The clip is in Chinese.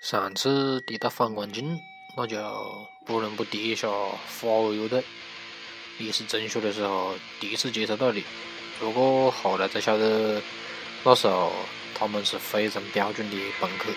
上次提到反光镜，那就不能不提一下华为乐队。也是中学的时候第一次接触到的，不过后来才晓得，那时候他们是非常标准的朋克。